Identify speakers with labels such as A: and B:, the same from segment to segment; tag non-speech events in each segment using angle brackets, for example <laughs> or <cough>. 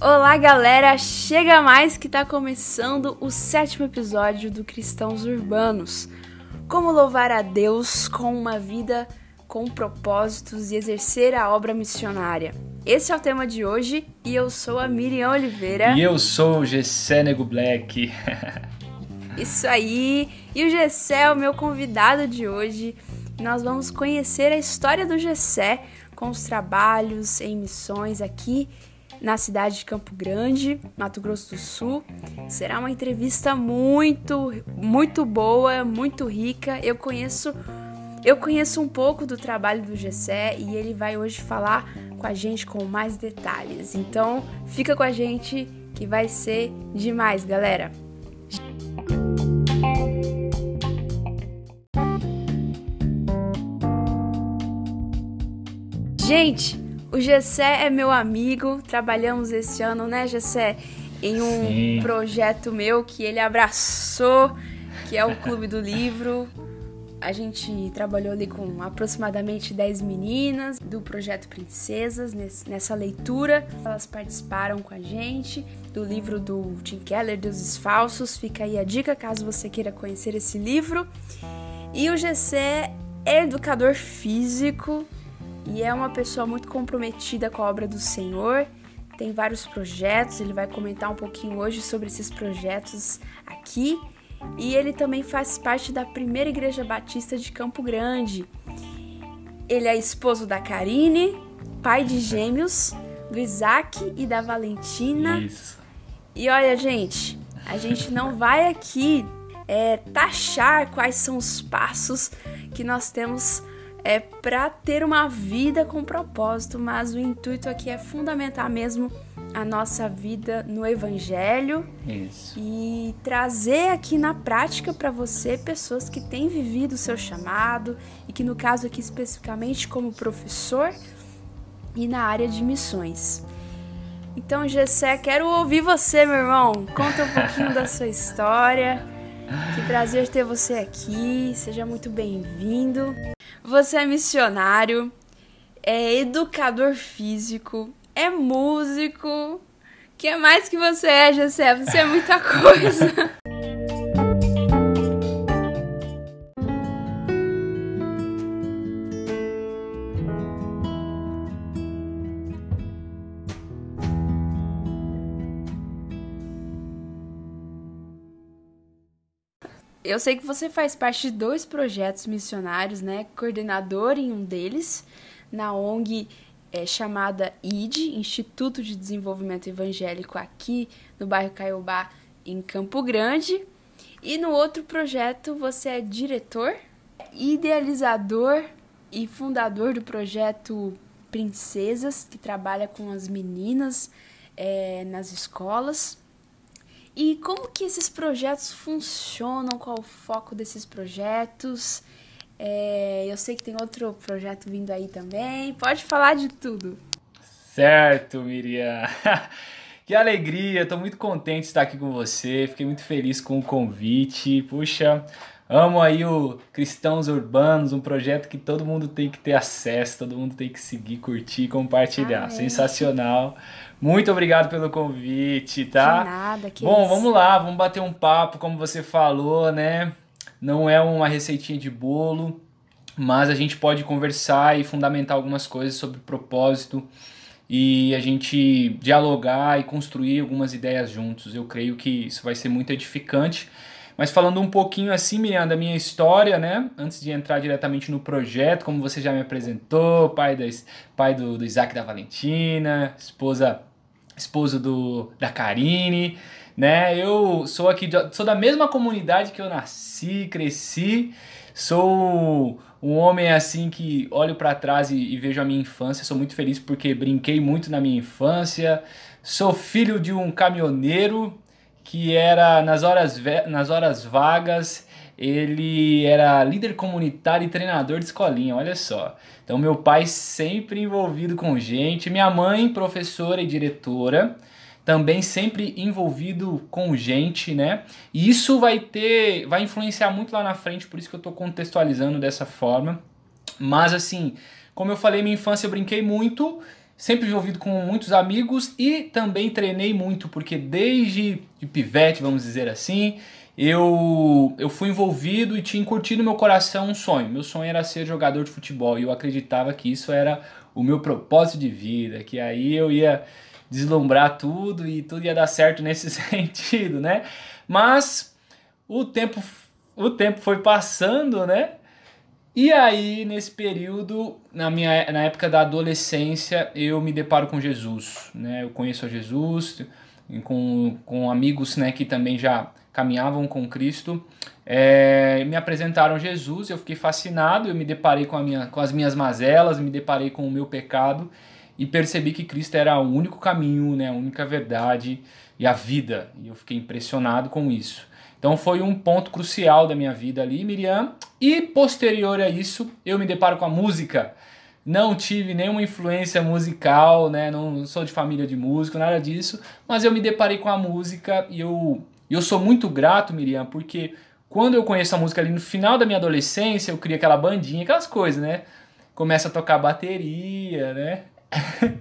A: Olá, galera! Chega mais que tá começando o sétimo episódio do Cristãos Urbanos. Como louvar a Deus com uma vida com propósitos e exercer a obra missionária. Esse é o tema de hoje e eu sou a Miriam Oliveira.
B: E eu sou o Gessé Nego Black. <laughs>
A: Isso aí! E o Gessé é o meu convidado de hoje. Nós vamos conhecer a história do Gessé com os trabalhos em missões aqui na cidade de Campo Grande, Mato Grosso do Sul. Será uma entrevista muito, muito boa, muito rica. Eu conheço eu conheço um pouco do trabalho do Gessé e ele vai hoje falar com a gente com mais detalhes. Então, fica com a gente que vai ser demais, galera. Gente, o Gessé é meu amigo, trabalhamos esse ano, né, Gessé? Em um Sim. projeto meu que ele abraçou, que é o Clube do Livro. A gente trabalhou ali com aproximadamente 10 meninas do projeto Princesas nessa leitura. Elas participaram com a gente do livro do Tim Keller, Deuses Falsos. Fica aí a dica caso você queira conhecer esse livro. E o Gessé é educador físico, e é uma pessoa muito comprometida com a obra do Senhor. Tem vários projetos, ele vai comentar um pouquinho hoje sobre esses projetos aqui. E ele também faz parte da primeira igreja batista de Campo Grande. Ele é esposo da Karine, pai de gêmeos, do Isaac e da Valentina.
B: Isso.
A: E olha, gente, a gente não vai aqui é, taxar quais são os passos que nós temos é para ter uma vida com propósito, mas o intuito aqui é fundamentar mesmo a nossa vida no evangelho
B: Isso.
A: e trazer aqui na prática para você pessoas que têm vivido o seu chamado e que no caso aqui especificamente como professor e na área de missões. Então, Gessé, quero ouvir você, meu irmão. Conta um pouquinho da sua história. Que prazer ter você aqui. Seja muito bem-vindo. Você é missionário, é educador físico, é músico. O que mais que você é, José? Você é muita <laughs> coisa. Eu sei que você faz parte de dois projetos missionários, né? Coordenador em um deles, na ONG é, chamada ID, Instituto de Desenvolvimento Evangélico, aqui no bairro Caiobá, em Campo Grande. E no outro projeto você é diretor, idealizador e fundador do projeto Princesas, que trabalha com as meninas é, nas escolas. E como que esses projetos funcionam? Qual o foco desses projetos? É, eu sei que tem outro projeto vindo aí também. Pode falar de tudo.
B: Certo, Miriam. <laughs> que alegria, estou muito contente de estar aqui com você. Fiquei muito feliz com o convite. Puxa, amo aí o Cristãos Urbanos, um projeto que todo mundo tem que ter acesso, todo mundo tem que seguir, curtir, compartilhar. Amém. Sensacional. Muito obrigado pelo convite, tá?
A: De nada, que
B: Bom,
A: isso.
B: vamos lá, vamos bater um papo, como você falou, né? Não é uma receitinha de bolo, mas a gente pode conversar e fundamentar algumas coisas sobre propósito e a gente dialogar e construir algumas ideias juntos. Eu creio que isso vai ser muito edificante. Mas falando um pouquinho assim, Miriam, da minha história, né? Antes de entrar diretamente no projeto, como você já me apresentou, pai, da, pai do, do Isaac da Valentina, esposa esposo do, da Karine, né? Eu sou aqui, sou da mesma comunidade que eu nasci, cresci, sou um homem assim que olho para trás e, e, vejo a minha infância, sou muito feliz porque brinquei muito na minha infância, sou filho de um caminhoneiro que era nas horas, nas horas vagas ele era líder comunitário e treinador de escolinha, olha só. Então, meu pai sempre envolvido com gente, minha mãe, professora e diretora, também sempre envolvido com gente, né? E isso vai ter, vai influenciar muito lá na frente, por isso que eu estou contextualizando dessa forma. Mas assim, como eu falei, minha infância eu brinquei muito, sempre envolvido com muitos amigos e também treinei muito, porque desde de pivete, vamos dizer assim, eu, eu fui envolvido e tinha curtido no meu coração um sonho. Meu sonho era ser jogador de futebol e eu acreditava que isso era o meu propósito de vida, que aí eu ia deslumbrar tudo e tudo ia dar certo nesse <laughs> sentido, né? Mas o tempo, o tempo foi passando, né? E aí, nesse período, na, minha, na época da adolescência, eu me deparo com Jesus, né? Eu conheço a Jesus, com, com amigos né, que também já caminhavam com Cristo, é, me apresentaram Jesus, eu fiquei fascinado, eu me deparei com, a minha, com as minhas mazelas, me deparei com o meu pecado e percebi que Cristo era o único caminho, né, a única verdade e a vida, e eu fiquei impressionado com isso. Então foi um ponto crucial da minha vida ali, Miriam, e posterior a isso eu me deparo com a música. Não tive nenhuma influência musical, né? Não sou de família de músico, nada disso. Mas eu me deparei com a música e eu eu sou muito grato, Miriam, porque quando eu conheço a música ali no final da minha adolescência, eu cria aquela bandinha, aquelas coisas, né? Começa a tocar bateria, né? <laughs>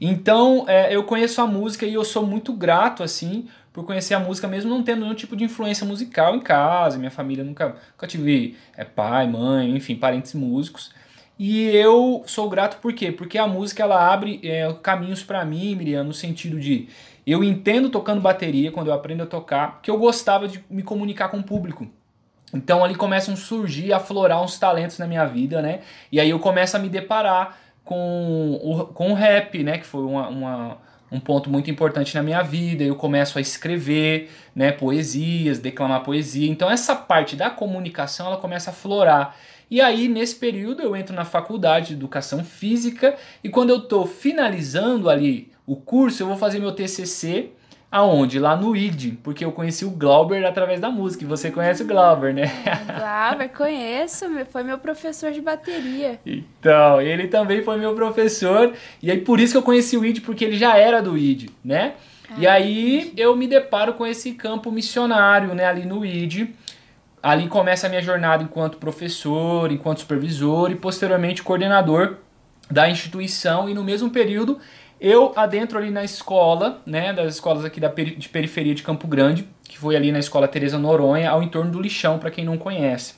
B: então, é, eu conheço a música e eu sou muito grato, assim, por conhecer a música, mesmo não tendo nenhum tipo de influência musical em casa. Minha família nunca, nunca tive é, pai, mãe, enfim, parentes músicos. E eu sou grato por quê? Porque a música ela abre é, caminhos para mim, Miriam, no sentido de eu entendo tocando bateria quando eu aprendo a tocar, que eu gostava de me comunicar com o público. Então ali começam a surgir, aflorar uns talentos na minha vida, né? E aí eu começo a me deparar com o, com o rap, né? Que foi uma, uma, um ponto muito importante na minha vida. Eu começo a escrever, né? Poesias, declamar poesia. Então essa parte da comunicação ela começa a aflorar. E aí, nesse período, eu entro na faculdade de educação física e quando eu estou finalizando ali o curso, eu vou fazer meu TCC aonde? Lá no ID, porque eu conheci o Glauber através da música. E você conhece o Glauber, né? <laughs>
A: Glauber, conheço, foi meu professor de bateria.
B: Então, ele também foi meu professor. E aí por isso que eu conheci o ID, porque ele já era do ID, né? Ah, e aí eu me deparo com esse campo missionário, né, ali no ID. Ali começa a minha jornada enquanto professor, enquanto supervisor e posteriormente coordenador da instituição. E no mesmo período eu adentro ali na escola, né, das escolas aqui da peri de periferia de Campo Grande, que foi ali na escola Teresa Noronha, ao entorno do lixão, para quem não conhece.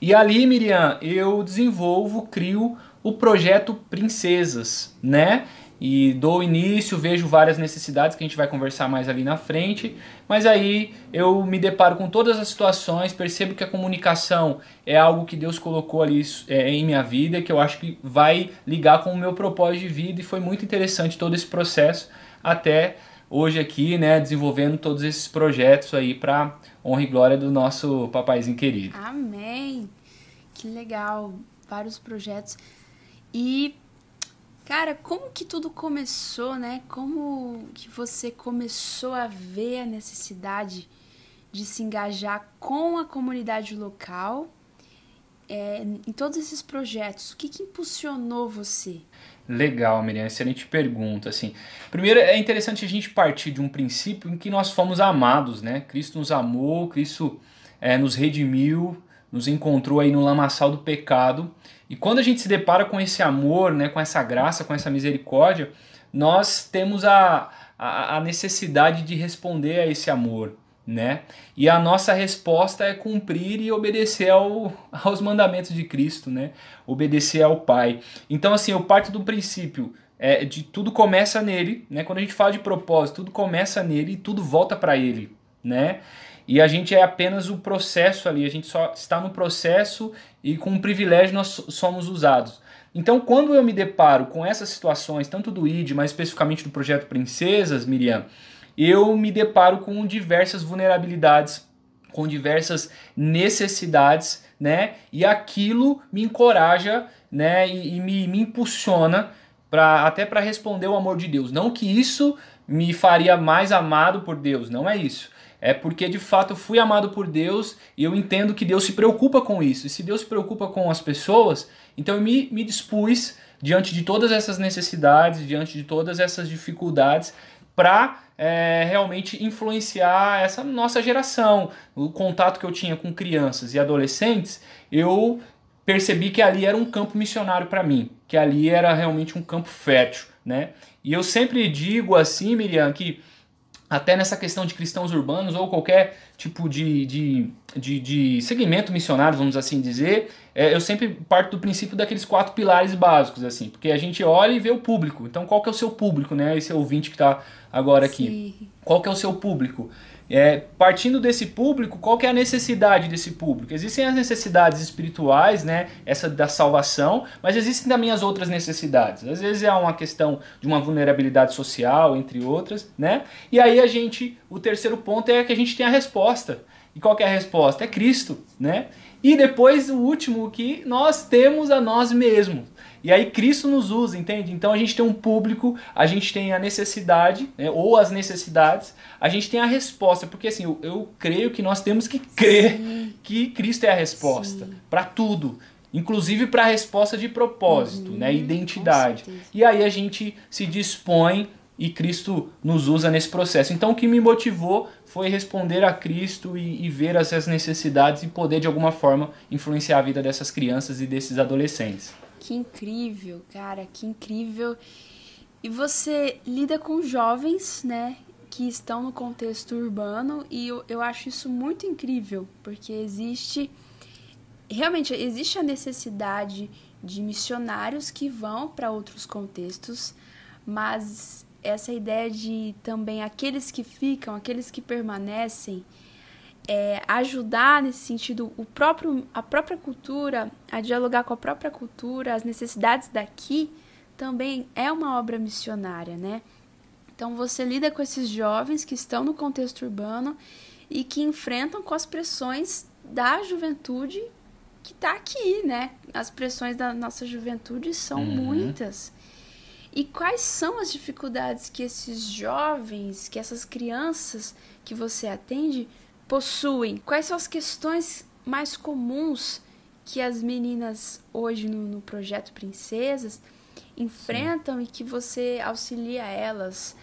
B: E ali, Miriam, eu desenvolvo, crio o projeto Princesas, né? E dou início, vejo várias necessidades que a gente vai conversar mais ali na frente, mas aí eu me deparo com todas as situações, percebo que a comunicação é algo que Deus colocou ali é, em minha vida, que eu acho que vai ligar com o meu propósito de vida e foi muito interessante todo esse processo até hoje aqui, né, desenvolvendo todos esses projetos aí para honra e glória do nosso papaizinho querido.
A: Amém. Que legal, vários projetos. E Cara, como que tudo começou, né? Como que você começou a ver a necessidade de se engajar com a comunidade local é, em todos esses projetos? O que, que impulsionou você?
B: Legal, Miriam, excelente pergunta. Assim, primeiro é interessante a gente partir de um princípio em que nós fomos amados, né? Cristo nos amou, Cristo é, nos redimiu, nos encontrou aí no lamaçal do pecado e quando a gente se depara com esse amor, né, com essa graça, com essa misericórdia, nós temos a, a, a necessidade de responder a esse amor. Né? E a nossa resposta é cumprir e obedecer ao, <laughs> aos mandamentos de Cristo, né? Obedecer ao Pai. Então, assim, eu parto do princípio é, de tudo começa nele, né? Quando a gente fala de propósito, tudo começa nele e tudo volta para ele, né? E a gente é apenas o processo ali, a gente só está no processo e com um privilégio nós somos usados. Então, quando eu me deparo com essas situações, tanto do ID, mas especificamente do projeto Princesas, Miriam, eu me deparo com diversas vulnerabilidades, com diversas necessidades, né? E aquilo me encoraja, né? E, e me, me impulsiona para até para responder o amor de Deus. Não que isso me faria mais amado por Deus, não é isso é porque de fato eu fui amado por Deus e eu entendo que Deus se preocupa com isso. E se Deus se preocupa com as pessoas, então eu me, me dispus diante de todas essas necessidades, diante de todas essas dificuldades, para é, realmente influenciar essa nossa geração. O contato que eu tinha com crianças e adolescentes, eu percebi que ali era um campo missionário para mim, que ali era realmente um campo fértil, né? E eu sempre digo assim, Miriam, que até nessa questão de cristãos urbanos ou qualquer tipo de, de, de, de segmento missionário, vamos assim dizer, é, eu sempre parto do princípio daqueles quatro pilares básicos, assim, porque a gente olha e vê o público. Então, qual que é o seu público, né? Esse ouvinte que está agora aqui. Sim. Qual que é o seu público? É, partindo desse público, qual que é a necessidade desse público? Existem as necessidades espirituais, né, essa da salvação, mas existem também as outras necessidades. Às vezes é uma questão de uma vulnerabilidade social, entre outras, né? E aí a gente, o terceiro ponto é que a gente tem a resposta. E qual que é a resposta? É Cristo, né? E depois o último que nós temos a nós mesmos. E aí Cristo nos usa, entende? Então a gente tem um público, a gente tem a necessidade, né, ou as necessidades, a gente tem a resposta, porque assim, eu, eu creio que nós temos que crer Sim. que Cristo é a resposta para tudo. Inclusive para a resposta de propósito, uhum, né? Identidade. E aí a gente se dispõe e Cristo nos usa nesse processo. Então o que me motivou foi responder a Cristo e, e, ver essas necessidades e poder de alguma forma influenciar a vida dessas crianças e desses adolescentes.
A: Que incrível, cara, que incrível. E você lida com jovens, né, que estão no contexto urbano e eu, eu acho isso muito incrível, porque existe realmente existe a necessidade de missionários que vão para outros contextos, mas essa ideia de também aqueles que ficam, aqueles que permanecem, é, ajudar nesse sentido o próprio, a própria cultura, a dialogar com a própria cultura, as necessidades daqui, também é uma obra missionária, né? Então você lida com esses jovens que estão no contexto urbano e que enfrentam com as pressões da juventude que está aqui, né? As pressões da nossa juventude são uhum. muitas. E quais são as dificuldades que esses jovens, que essas crianças que você atende possuem? Quais são as questões mais comuns que as meninas hoje no, no projeto Princesas enfrentam Sim. e que você auxilia elas?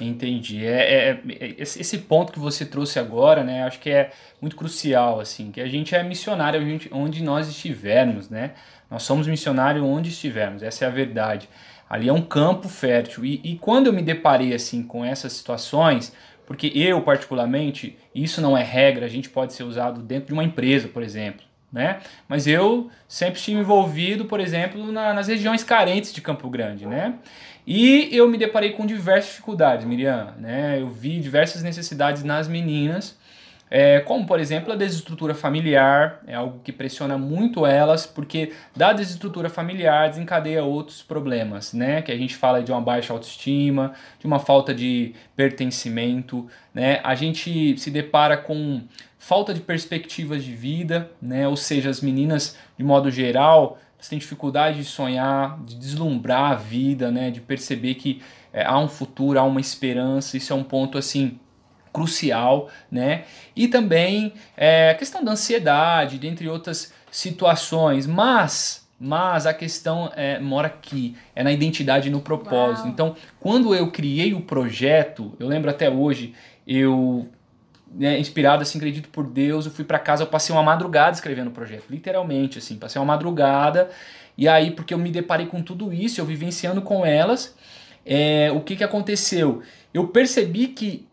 B: Entendi. É, é, é, esse ponto que você trouxe agora, né? Acho que é muito crucial, assim, que a gente é missionário onde nós estivermos, né? Nós somos missionários onde estivermos. Essa é a verdade. Ali é um campo fértil. E, e quando eu me deparei assim com essas situações, porque eu, particularmente, isso não é regra, a gente pode ser usado dentro de uma empresa, por exemplo. Né? Mas eu sempre estive envolvido, por exemplo, na, nas regiões carentes de Campo Grande, né? E eu me deparei com diversas dificuldades, Miriam, né? Eu vi diversas necessidades nas meninas é, como, por exemplo, a desestrutura familiar, é algo que pressiona muito elas, porque da desestrutura familiar desencadeia outros problemas, né? Que a gente fala de uma baixa autoestima, de uma falta de pertencimento, né? A gente se depara com falta de perspectivas de vida, né? Ou seja, as meninas, de modo geral, têm dificuldade de sonhar, de deslumbrar a vida, né? De perceber que é, há um futuro, há uma esperança. Isso é um ponto assim crucial, né? E também é, a questão da ansiedade, dentre outras situações, mas mas a questão é, mora aqui, é na identidade e no propósito. Uau. Então, quando eu criei o projeto, eu lembro até hoje, eu né, inspirado assim, acredito por Deus, eu fui para casa, eu passei uma madrugada escrevendo o projeto, literalmente assim, passei uma madrugada. E aí, porque eu me deparei com tudo isso, eu vivenciando com elas, é, o que que aconteceu? Eu percebi que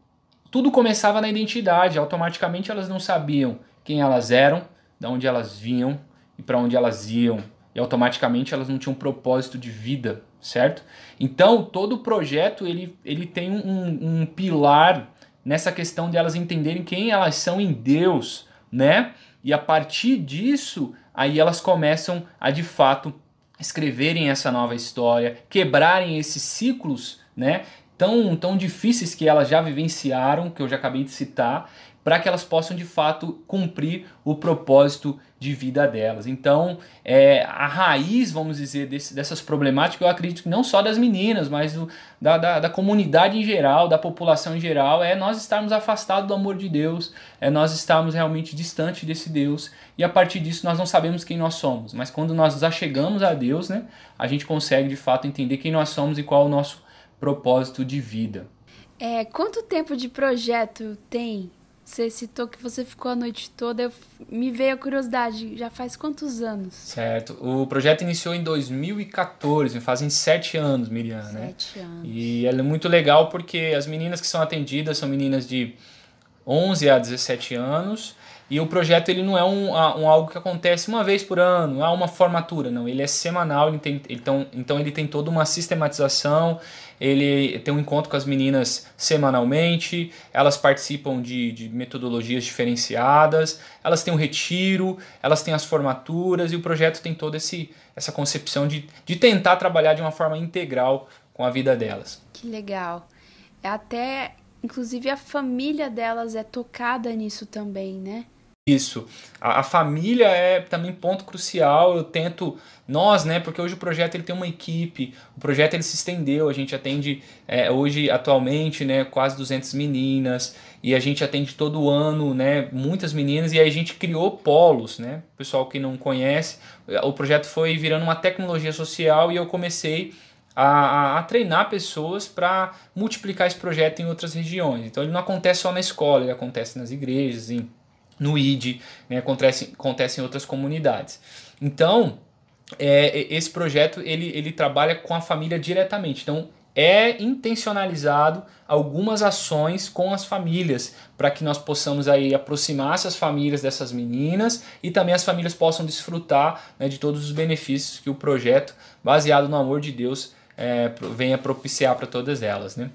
B: tudo começava na identidade, automaticamente elas não sabiam quem elas eram, de onde elas vinham e para onde elas iam, e automaticamente elas não tinham propósito de vida, certo? Então todo projeto ele, ele tem um, um pilar nessa questão de elas entenderem quem elas são em Deus, né? E a partir disso, aí elas começam a de fato escreverem essa nova história, quebrarem esses ciclos, né? Tão, tão difíceis que elas já vivenciaram, que eu já acabei de citar, para que elas possam de fato cumprir o propósito de vida delas. Então, é, a raiz, vamos dizer, desse, dessas problemáticas, eu acredito que não só das meninas, mas do, da, da, da, comunidade em geral, da população em geral, é nós estarmos afastados do amor de Deus, é nós estarmos realmente distante desse Deus, e a partir disso nós não sabemos quem nós somos. Mas quando nós nos achegamos a Deus, né, a gente consegue de fato entender quem nós somos e qual é o nosso propósito de vida.
A: É, quanto tempo de projeto tem Você citou que você ficou a noite toda, eu, me veio a curiosidade, já faz quantos anos?
B: Certo. O projeto iniciou em 2014, fazem sete anos, Miriam,
A: sete
B: né?
A: Sete anos.
B: E é muito legal porque as meninas que são atendidas são meninas de 11 a 17 anos, e o projeto ele não é um, um algo que acontece uma vez por ano, não é uma formatura, não. Ele é semanal, ele tem, então, então ele tem toda uma sistematização, ele tem um encontro com as meninas semanalmente, elas participam de, de metodologias diferenciadas, elas têm um retiro, elas têm as formaturas e o projeto tem toda essa concepção de, de tentar trabalhar de uma forma integral com a vida delas.
A: Que legal. Até, inclusive, a família delas é tocada nisso também, né?
B: Isso. A, a, família é também ponto crucial. Eu tento, nós, né? Porque hoje o projeto ele tem uma equipe, o projeto ele se estendeu. A gente atende é, hoje, atualmente, né? Quase 200 meninas e a gente atende todo ano, né? Muitas meninas e aí a gente criou polos, né? Pessoal que não conhece, o projeto foi virando uma tecnologia social e eu comecei a, a, a, treinar pessoas para multiplicar esse projeto em outras regiões. Então ele não acontece só na escola, ele acontece nas igrejas, em no ID, né, acontece, acontece em outras comunidades. Então, é, esse projeto ele, ele trabalha com a família diretamente. Então, é intencionalizado algumas ações com as famílias para que nós possamos aí aproximar essas famílias dessas meninas e também as famílias possam desfrutar né, de todos os benefícios que o projeto, baseado no amor de Deus, é, venha propiciar para todas elas. Né?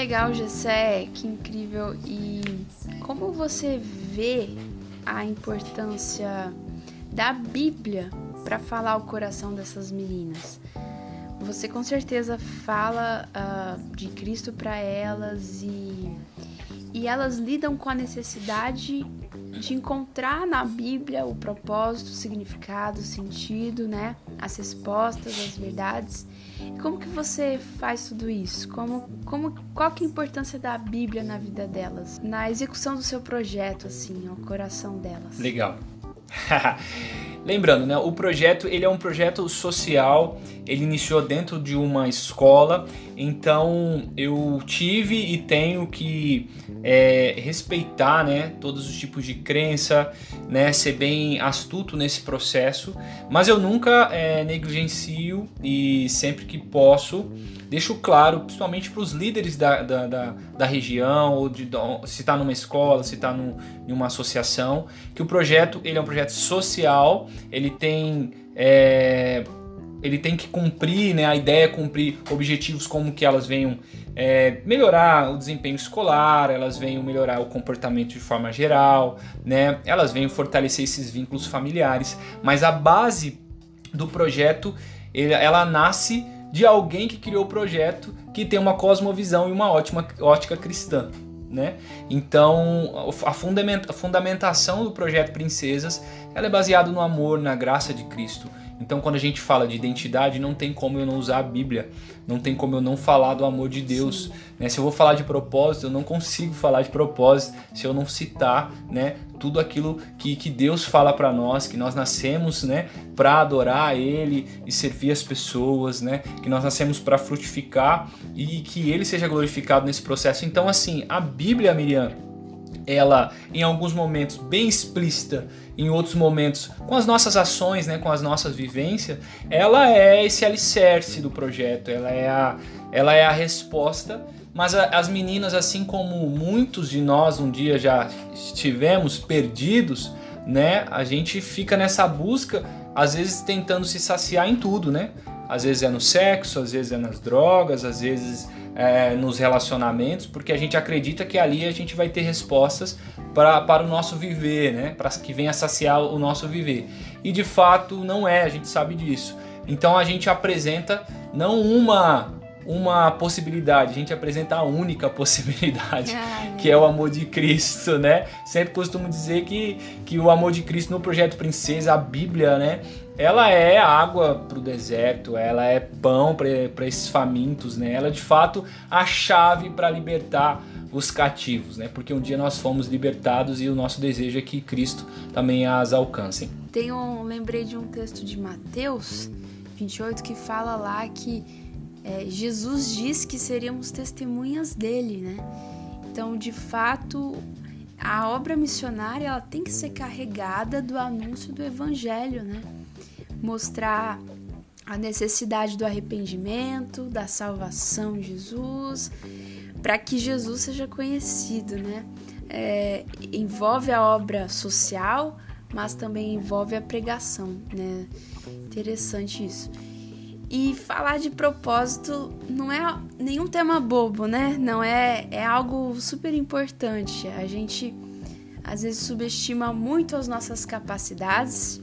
A: Legal, Gessé, que incrível. E como você vê a importância da Bíblia para falar o coração dessas meninas? Você com certeza fala uh, de Cristo para elas e, e elas lidam com a necessidade de encontrar na Bíblia o propósito, o significado, o sentido, né? As respostas, as verdades. Como que você faz tudo isso? Como, como, qual que é a importância da Bíblia na vida delas? Na execução do seu projeto, assim, ao coração delas?
B: Legal. <laughs> Lembrando, né, o projeto ele é um projeto social, ele iniciou dentro de uma escola, então eu tive e tenho que é, respeitar né, todos os tipos de crença, né, ser bem astuto nesse processo, mas eu nunca é, negligencio e sempre que posso deixo claro, principalmente para os líderes da, da, da, da, região, ou de, se está numa escola, se está em uma associação, que o projeto ele é um projeto social, ele tem. É, ele tem que cumprir, né, a ideia é cumprir objetivos como que elas venham é, melhorar o desempenho escolar, elas venham melhorar o comportamento de forma geral, né, elas venham fortalecer esses vínculos familiares, mas a base do projeto ela nasce de alguém que criou o projeto que tem uma cosmovisão e uma ótima ótica cristã. Né? Então, a, fundamenta, a fundamentação do projeto Princesas ela é baseada no amor, na graça de Cristo. Então, quando a gente fala de identidade, não tem como eu não usar a Bíblia, não tem como eu não falar do amor de Deus. Né? Se eu vou falar de propósito, eu não consigo falar de propósito se eu não citar né, tudo aquilo que, que Deus fala para nós, que nós nascemos né, para adorar Ele e servir as pessoas, né, que nós nascemos para frutificar e que Ele seja glorificado nesse processo. Então, assim, a Bíblia, Miriam, ela em alguns momentos bem explícita, em outros momentos com as nossas ações, né, com as nossas vivências, ela é esse alicerce do projeto, ela é a, ela é a resposta. Mas a, as meninas, assim como muitos de nós um dia já estivemos perdidos, né, a gente fica nessa busca, às vezes tentando se saciar em tudo, né? Às vezes é no sexo, às vezes é nas drogas, às vezes é, nos relacionamentos, porque a gente acredita que ali a gente vai ter respostas pra, para o nosso viver, né? Para que venha saciar o nosso viver. E de fato não é, a gente sabe disso. Então a gente apresenta não uma uma possibilidade, a gente apresenta a única <laughs> possibilidade, Ai, que é o amor de Cristo, né? Sempre costumo dizer que, que o amor de Cristo no projeto Princesa, a Bíblia, né? Ela é água para o deserto, ela é pão para esses famintos, né? Ela é de fato a chave para libertar os cativos, né? Porque um dia nós fomos libertados e o nosso desejo é que Cristo também as alcance.
A: Tem um, lembrei de um texto de Mateus 28 que fala lá que é, Jesus diz que seríamos testemunhas dele, né? Então, de fato, a obra missionária ela tem que ser carregada do anúncio do evangelho, né? Mostrar a necessidade do arrependimento, da salvação em Jesus, para que Jesus seja conhecido, né? É, envolve a obra social, mas também envolve a pregação, né? Interessante isso. E falar de propósito não é nenhum tema bobo, né? Não é é algo super importante. A gente às vezes subestima muito as nossas capacidades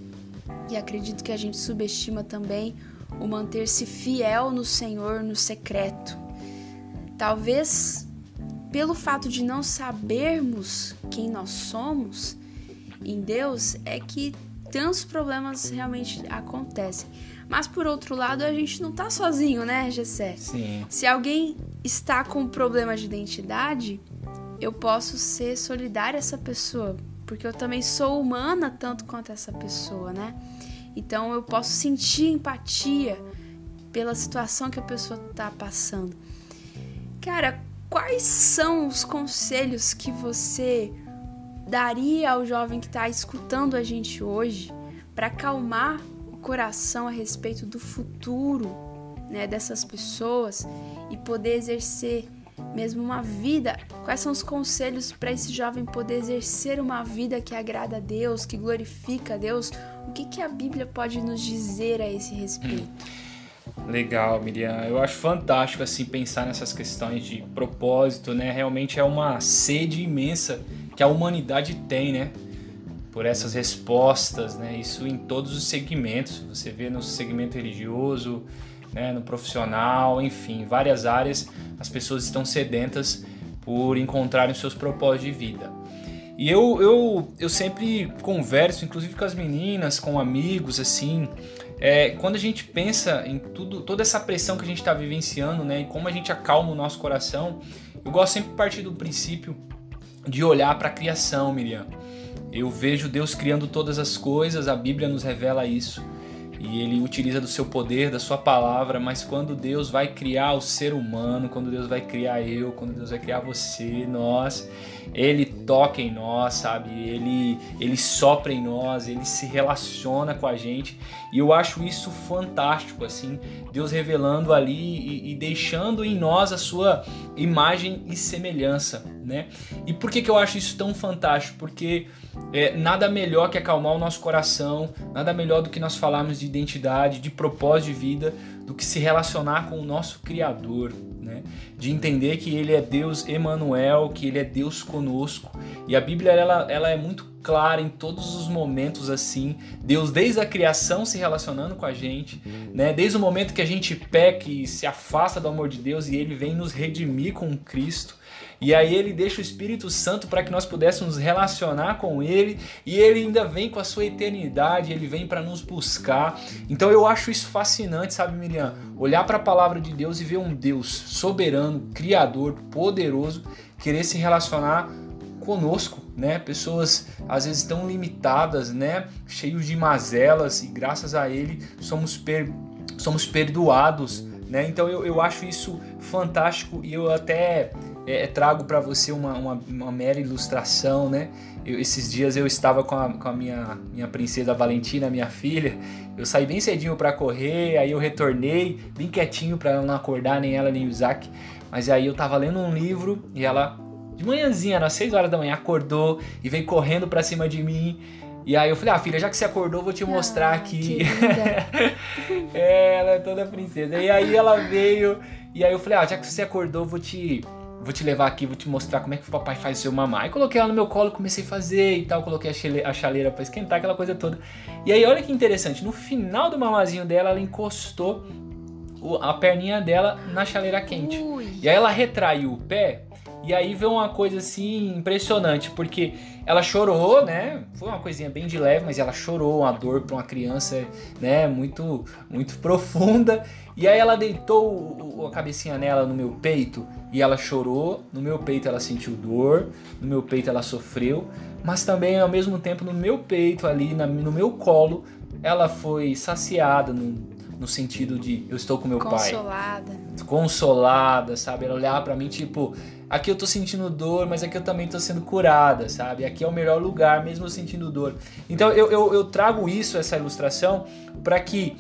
A: e acredito que a gente subestima também o manter-se fiel no Senhor no secreto. Talvez pelo fato de não sabermos quem nós somos em Deus é que tantos problemas realmente acontecem. Mas por outro lado, a gente não tá sozinho, né, Gessé?
B: Sim.
A: Se alguém está com problema de identidade, eu posso ser solidária a essa pessoa, porque eu também sou humana tanto quanto essa pessoa, né? Então eu posso sentir empatia pela situação que a pessoa tá passando. Cara, quais são os conselhos que você daria ao jovem que está escutando a gente hoje para acalmar coração a respeito do futuro né, dessas pessoas e poder exercer mesmo uma vida. Quais são os conselhos para esse jovem poder exercer uma vida que agrada a Deus, que glorifica a Deus? O que, que a Bíblia pode nos dizer a esse respeito?
B: Legal, Miriam. Eu acho fantástico assim pensar nessas questões de propósito, né? Realmente é uma sede imensa que a humanidade tem, né? por essas respostas, né? Isso em todos os segmentos. Você vê no segmento religioso, né? no profissional, enfim, várias áreas. As pessoas estão sedentas por encontrarem seus propósitos de vida. E eu, eu, eu sempre converso, inclusive com as meninas, com amigos, assim, é, quando a gente pensa em tudo, toda essa pressão que a gente está vivenciando, né, e como a gente acalma o nosso coração, eu gosto sempre de partir do princípio de olhar para a criação, Miriam. Eu vejo Deus criando todas as coisas, a Bíblia nos revela isso. E ele utiliza do seu poder, da sua palavra, mas quando Deus vai criar o ser humano, quando Deus vai criar eu, quando Deus vai criar você, nós, ele toca em nós, sabe? Ele ele sopra em nós, ele se relaciona com a gente. E eu acho isso fantástico, assim, Deus revelando ali e, e deixando em nós a sua imagem e semelhança, né? E por que, que eu acho isso tão fantástico? Porque é, nada melhor que acalmar o nosso coração, nada melhor do que nós falarmos de identidade, de propósito de vida, do que se relacionar com o nosso Criador, né? De entender que Ele é Deus Emanuel, que Ele é Deus conosco. E a Bíblia ela, ela é muito clara em todos os momentos assim. Deus desde a criação se relacionando com a gente, né? Desde o momento que a gente peca e se afasta do amor de Deus e Ele vem nos redimir com Cristo. E aí ele deixa o Espírito Santo para que nós pudéssemos relacionar com ele, e ele ainda vem com a sua eternidade, ele vem para nos buscar. Então eu acho isso fascinante, sabe, Miriam? Olhar para a palavra de Deus e ver um Deus soberano, criador, poderoso, querer se relacionar conosco, né? Pessoas às vezes tão limitadas, né? Cheios de mazelas e graças a ele somos per somos perdoados, né? Então eu, eu acho isso fantástico e eu até é, é, trago para você uma, uma, uma, mera ilustração, né? Eu, esses dias eu estava com a, com a minha, minha princesa Valentina, minha filha. Eu saí bem cedinho para correr, aí eu retornei bem quietinho para ela não acordar nem ela nem o Isaac. Mas aí eu tava lendo um livro e ela de manhãzinha, às 6 horas da manhã, acordou e veio correndo para cima de mim. E aí eu falei, ah, filha, já que você acordou, vou te ah, mostrar aqui. <laughs> é, ela é toda princesa. E aí ela veio, e aí eu falei, ah, já que você acordou, vou te vou te levar aqui, vou te mostrar como é que o papai faz o seu mamar. Aí coloquei ela no meu colo, comecei a fazer e tal, coloquei a chaleira para esquentar, aquela coisa toda. E aí, olha que interessante, no final do mamazinho dela, ela encostou a perninha dela na chaleira quente. Ui. E aí ela retraiu o pé e aí veio uma coisa assim impressionante, porque ela chorou, né? Foi uma coisinha bem de leve, mas ela chorou, uma dor para uma criança, né? Muito, muito profunda. E aí ela deitou a cabecinha nela no meu peito e ela chorou. No meu peito ela sentiu dor, no meu peito ela sofreu, mas também ao mesmo tempo no meu peito ali, no meu colo, ela foi saciada, no, no sentido de eu estou com meu
A: Consolada.
B: pai. Consolada. sabe? Ela olhava para mim tipo, aqui eu tô sentindo dor, mas aqui eu também tô sendo curada, sabe? Aqui é o melhor lugar, mesmo eu sentindo dor. Então eu, eu, eu trago isso, essa ilustração, para que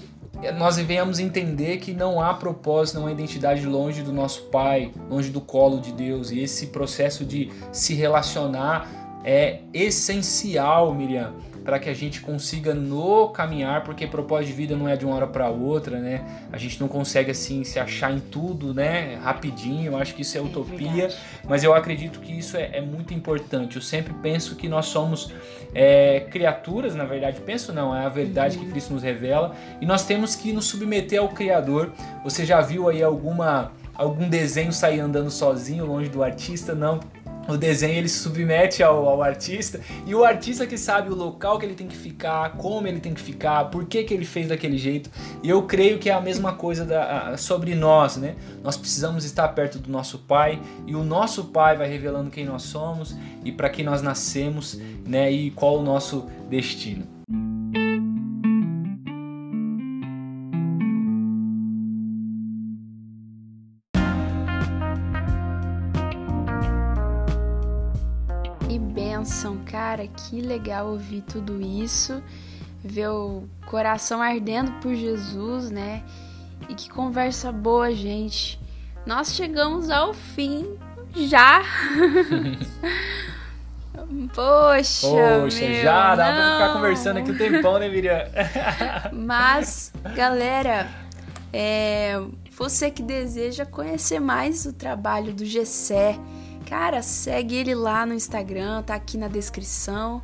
B: nós venhamos entender que não há propósito, não há identidade longe do nosso Pai, longe do colo de Deus. E esse processo de se relacionar é essencial, Miriam, para que a gente consiga no caminhar, porque propósito de vida não é de uma hora para outra, né? A gente não consegue assim se achar em tudo, né? Rapidinho, eu acho que isso é, utopia, mas eu acredito que isso é, é, muito importante. Eu sempre penso que nós somos é, criaturas, na verdade, penso não, é a verdade uhum. que Cristo nos revela, e nós temos que nos submeter ao Criador. Você já viu aí alguma algum desenho sair andando sozinho longe do artista? Não o desenho ele se submete ao, ao, artista e o artista que sabe o local que ele tem que ficar, como ele tem que ficar, por que, que ele fez daquele jeito. E eu creio que é a mesma coisa da, sobre nós, né? Nós precisamos estar perto do nosso Pai e o nosso Pai vai revelando quem nós somos e para que nós nascemos, né? E qual o nosso destino.
A: Cara, que legal ouvir tudo isso, ver o coração ardendo por Jesus, né? E que conversa boa, gente. Nós chegamos ao fim já. <laughs> Poxa, Poxa, meu,
B: já dá não. pra ficar conversando aqui o um tempão, né, Miriam? <laughs>
A: Mas, galera, é, você que deseja conhecer mais o trabalho do Gessé, Cara, segue ele lá no Instagram, tá aqui na descrição.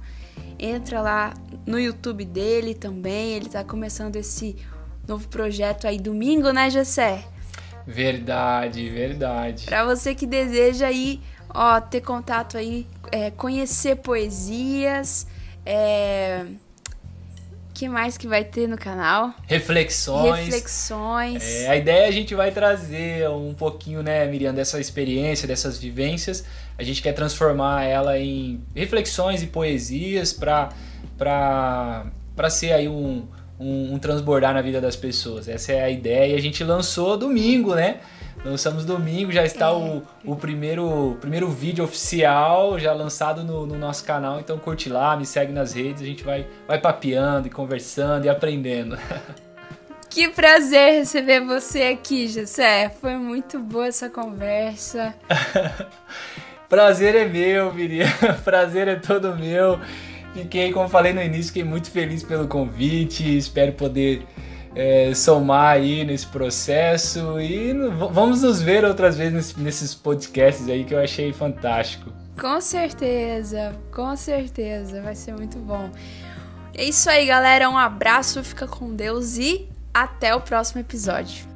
A: Entra lá no YouTube dele também. Ele tá começando esse novo projeto aí domingo, né, Jessé?
B: Verdade, verdade.
A: Para você que deseja aí, ó, ter contato aí, é, conhecer poesias, é, que mais que vai ter no canal?
B: Reflexões.
A: Reflexões.
B: É, a ideia é a gente vai trazer um pouquinho, né, Miriam, dessa experiência, dessas vivências. A gente quer transformar ela em reflexões e poesias para para ser aí um, um, um transbordar na vida das pessoas. Essa é a ideia. E a gente lançou domingo, né? Lançamos domingo, já está o, o primeiro, primeiro vídeo oficial já lançado no, no, nosso canal. Então curte lá, me segue nas redes, a gente vai, vai papeando e conversando e aprendendo. <laughs>
A: Que prazer receber você aqui, José. Foi muito boa essa conversa. <laughs>
B: prazer é meu, Miriam. <laughs> Prazer é todo meu. Fiquei, como falei no início, fiquei muito feliz pelo convite. Espero poder é, somar aí nesse processo e vamos nos ver outras vezes nesses podcasts aí que eu achei fantástico.
A: Com certeza, com certeza, vai ser muito bom. É isso aí, galera. Um abraço, fica com Deus e até o próximo episódio.